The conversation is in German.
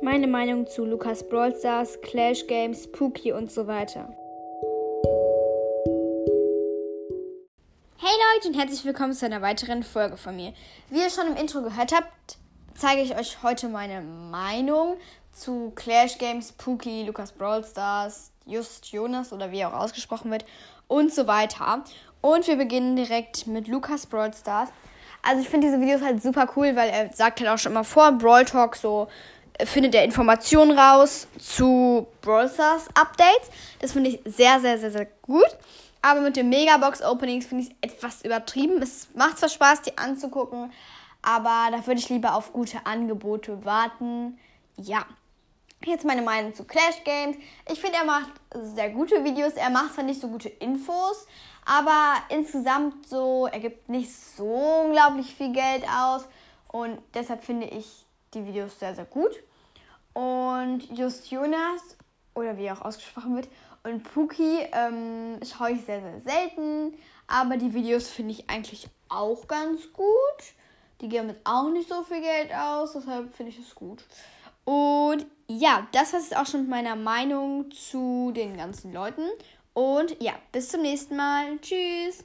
meine Meinung zu Lukas Brawl Stars, Clash Games, Pookie und so weiter. Hey Leute und herzlich willkommen zu einer weiteren Folge von mir. Wie ihr schon im Intro gehört habt, zeige ich euch heute meine Meinung zu Clash Games, Pookie, Lukas Brawl Stars, Just Jonas oder wie er auch ausgesprochen wird und so weiter. Und wir beginnen direkt mit Lukas Brawl Stars. Also ich finde diese Videos halt super cool, weil er sagt halt auch schon immer vor Brawl Talk so, findet er Informationen raus zu Brawl Updates. Das finde ich sehr, sehr, sehr, sehr gut. Aber mit den Megabox Openings finde ich es etwas übertrieben. Es macht zwar Spaß, die anzugucken, aber da würde ich lieber auf gute Angebote warten. Ja. Jetzt meine Meinung zu Clash Games. Ich finde, er macht sehr gute Videos. Er macht zwar nicht so gute Infos, aber insgesamt so, er gibt nicht so unglaublich viel Geld aus. Und deshalb finde ich die Videos sehr, sehr gut. Und Just Jonas, oder wie auch ausgesprochen wird, und Pookie ähm, schaue ich sehr, sehr selten. Aber die Videos finde ich eigentlich auch ganz gut. Die geben jetzt auch nicht so viel Geld aus, deshalb finde ich es gut. Und ja, das war es auch schon mit meiner Meinung zu den ganzen Leuten. Und ja, bis zum nächsten Mal. Tschüss.